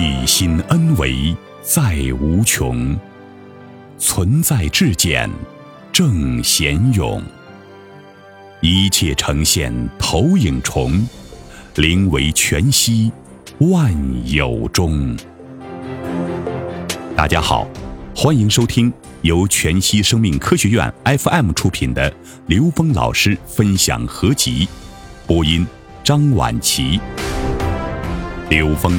体心恩为在无穷，存在至简正贤勇。一切呈现投影重，灵为全息万有中。大家好，欢迎收听由全息生命科学院 FM 出品的刘峰老师分享合集，播音张婉琪。刘峰。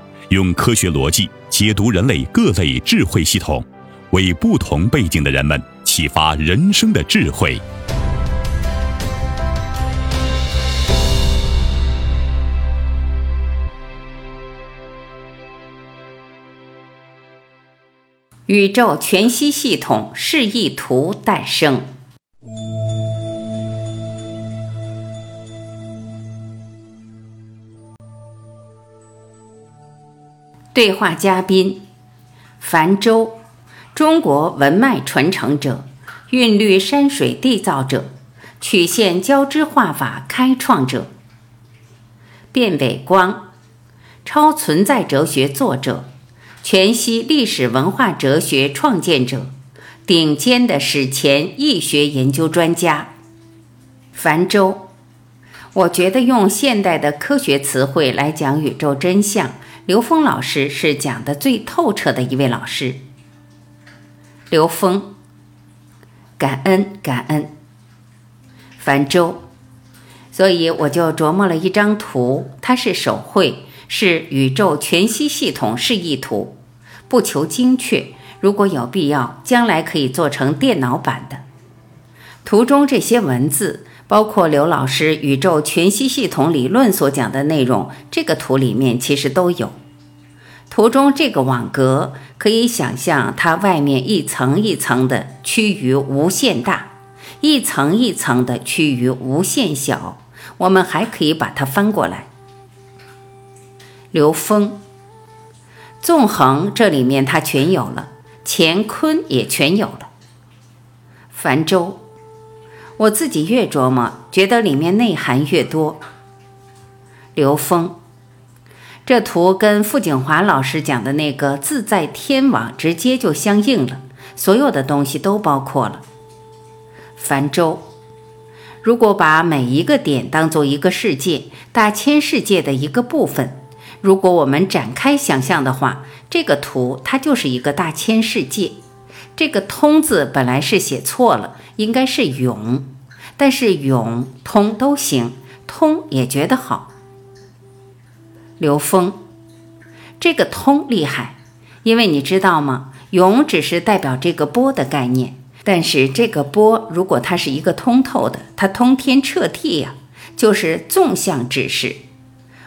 用科学逻辑解读人类各类智慧系统。为不同背景的人们启发人生的智慧。宇宙全息系统示意图诞生。对话嘉宾：樊舟。中国文脉传承者，韵律山水缔造者，曲线交织画法开创者。卞伟光，超存在哲学作者，全息历史文化哲学创建者，顶尖的史前易学研究专家。樊舟，我觉得用现代的科学词汇来讲宇宙真相，刘峰老师是讲的最透彻的一位老师。刘峰，感恩感恩。樊舟，所以我就琢磨了一张图，它是手绘，是宇宙全息系统示意图，不求精确，如果有必要，将来可以做成电脑版的。图中这些文字，包括刘老师宇宙全息系统理论所讲的内容，这个图里面其实都有。图中这个网格，可以想象它外面一层一层的趋于无限大，一层一层的趋于无限小。我们还可以把它翻过来。刘峰，纵横这里面它全有了，乾坤也全有了。樊舟，我自己越琢磨，觉得里面内涵越多。刘峰。这图跟傅景华老师讲的那个自在天网直接就相应了，所有的东西都包括了。凡舟，如果把每一个点当做一个世界，大千世界的一个部分，如果我们展开想象的话，这个图它就是一个大千世界。这个“通”字本来是写错了，应该是“永”，但是“永”“通”都行，“通”也觉得好。刘峰，这个通厉害，因为你知道吗？永只是代表这个波的概念，但是这个波如果它是一个通透的，它通天彻地呀，就是纵向指示。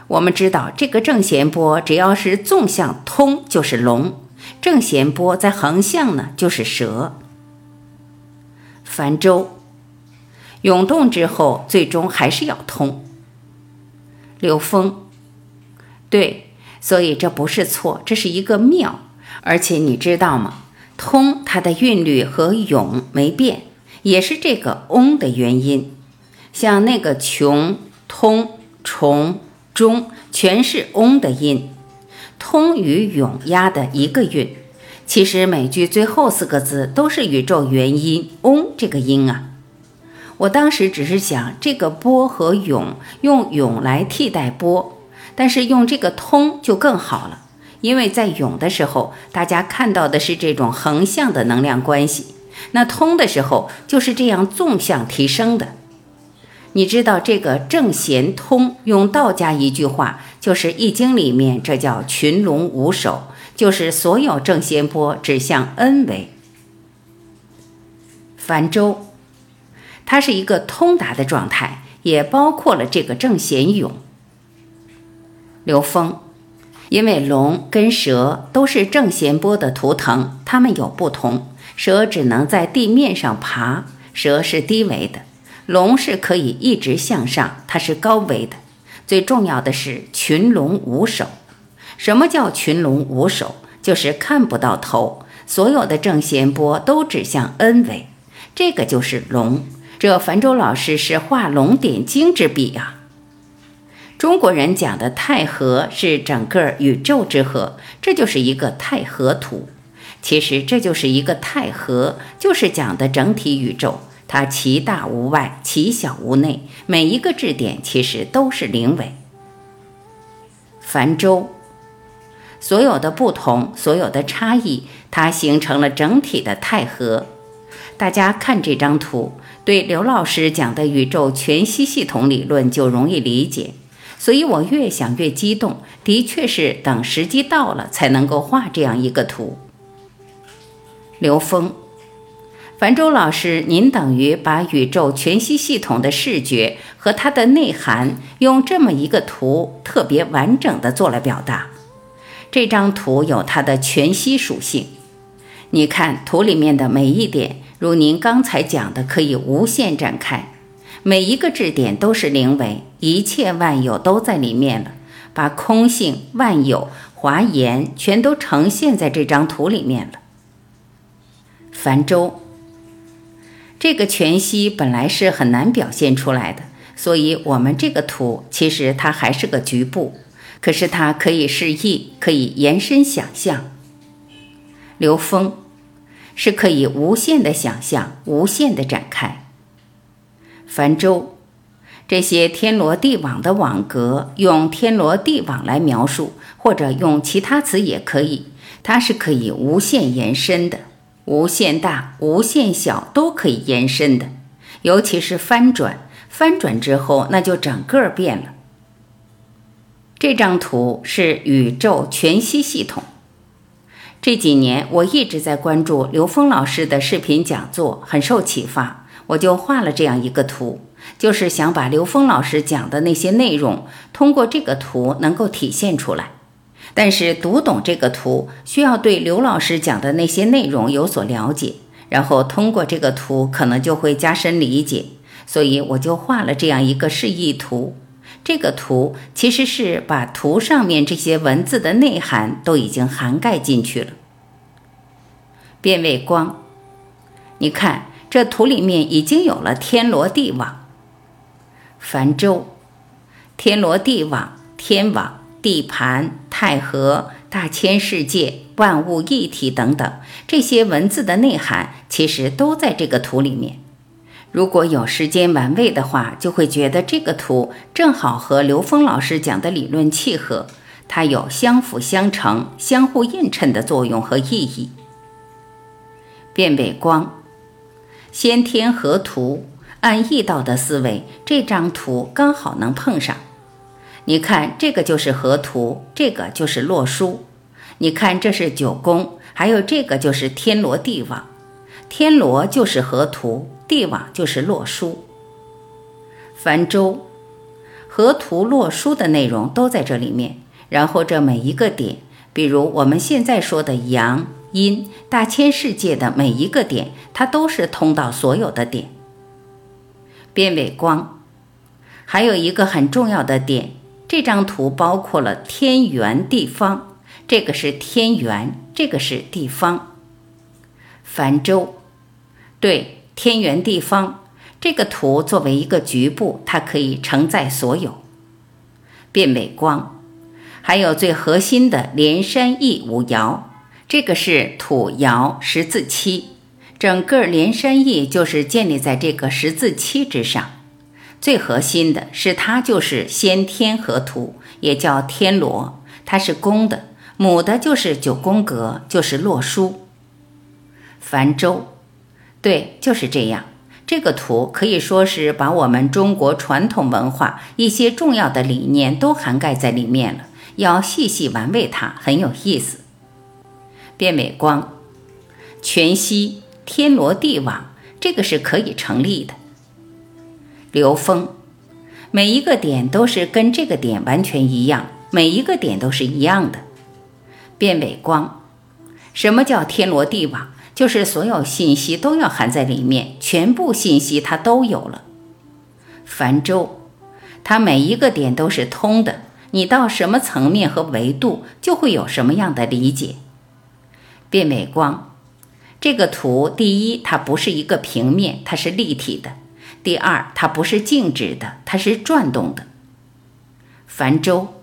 我们知道这个正弦波只要是纵向通就是龙，正弦波在横向呢就是蛇。泛舟，涌动之后最终还是要通。刘峰。对，所以这不是错，这是一个妙。而且你知道吗？通它的韵律和永没变，也是这个嗡的原因。像那个穷、通、重、中，全是嗡的音。通与永押的一个韵。其实每句最后四个字都是宇宙元音嗡这个音啊。我当时只是想，这个波和永，用永来替代波。但是用这个通就更好了，因为在涌的时候，大家看到的是这种横向的能量关系；那通的时候就是这样纵向提升的。你知道这个正弦通，用道家一句话，就是《易经》里面这叫群龙无首，就是所有正弦波指向 N 维。泛舟，它是一个通达的状态，也包括了这个正弦涌。刘峰，因为龙跟蛇都是正弦波的图腾，它们有不同，蛇只能在地面上爬，蛇是低维的；龙是可以一直向上，它是高维的。最重要的是群龙无首。什么叫群龙无首？就是看不到头，所有的正弦波都指向 N 维，这个就是龙。这樊州老师是画龙点睛之笔啊！中国人讲的太和是整个宇宙之和，这就是一个太和图。其实这就是一个太和，就是讲的整体宇宙，它其大无外，其小无内，每一个质点其实都是零维。樊舟，所有的不同，所有的差异，它形成了整体的太和。大家看这张图，对刘老师讲的宇宙全息系统理论就容易理解。所以我越想越激动，的确是等时机到了才能够画这样一个图。刘峰，樊舟老师，您等于把宇宙全息系统的视觉和它的内涵，用这么一个图特别完整的做了表达。这张图有它的全息属性，你看图里面的每一点，如您刚才讲的，可以无限展开。每一个质点都是零维，一切万有都在里面了，把空性、万有、华严全都呈现在这张图里面了。繁周，这个全息本来是很难表现出来的，所以我们这个图其实它还是个局部，可是它可以示意，可以延伸想象。流风是可以无限的想象，无限的展开。繁周，这些天罗地网的网格，用天罗地网来描述，或者用其他词也可以。它是可以无限延伸的，无限大、无限小都可以延伸的。尤其是翻转，翻转之后那就整个变了。这张图是宇宙全息系统。这几年我一直在关注刘峰老师的视频讲座，很受启发。我就画了这样一个图，就是想把刘峰老师讲的那些内容通过这个图能够体现出来。但是读懂这个图，需要对刘老师讲的那些内容有所了解，然后通过这个图可能就会加深理解。所以我就画了这样一个示意图。这个图其实是把图上面这些文字的内涵都已经涵盖进去了。变位光，你看。这图里面已经有了天罗地网，繁周，天罗地网、天网、地盘、太和、大千世界、万物一体等等，这些文字的内涵其实都在这个图里面。如果有时间玩味的话，就会觉得这个图正好和刘峰老师讲的理论契合，它有相辅相成、相互映衬的作用和意义。变位光。先天合图，按易道的思维，这张图刚好能碰上。你看，这个就是合图，这个就是洛书。你看，这是九宫，还有这个就是天罗地网。天罗就是合图，地网就是洛书。凡周，合图洛书的内容都在这里面。然后这每一个点，比如我们现在说的阳。因大千世界的每一个点，它都是通到所有的点。边尾光，还有一个很重要的点，这张图包括了天圆地方，这个是天圆，这个是地方。繁周，对，天圆地方，这个图作为一个局部，它可以承载所有。变尾光，还有最核心的连山易五爻。这个是土窑十字七，整个连山易就是建立在这个十字七之上。最核心的是它就是先天河图，也叫天罗，它是公的，母的就是九宫格，就是洛书。樊周，对，就是这样。这个图可以说是把我们中国传统文化一些重要的理念都涵盖在里面了。要细细玩味它，很有意思。变美光，全息天罗地网，这个是可以成立的。流风，每一个点都是跟这个点完全一样，每一个点都是一样的。变伟光，什么叫天罗地网？就是所有信息都要含在里面，全部信息它都有了。繁周，它每一个点都是通的，你到什么层面和维度，就会有什么样的理解。变美光，这个图，第一，它不是一个平面，它是立体的；第二，它不是静止的，它是转动的。繁周，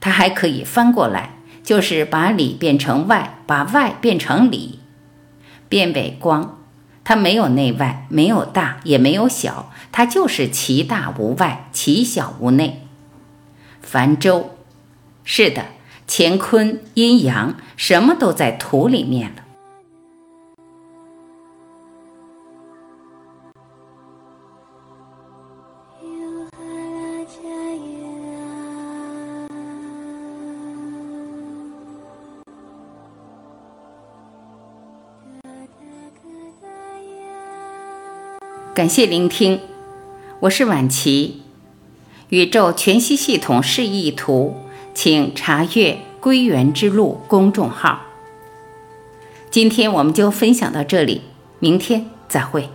它还可以翻过来，就是把里变成外，把外变成里。变伪光，它没有内外，没有大，也没有小，它就是其大无外，其小无内。繁周，是的，乾坤阴阳什么都在土里面了。感谢聆听，我是晚琪。宇宙全息系统示意图，请查阅“归元之路”公众号。今天我们就分享到这里，明天再会。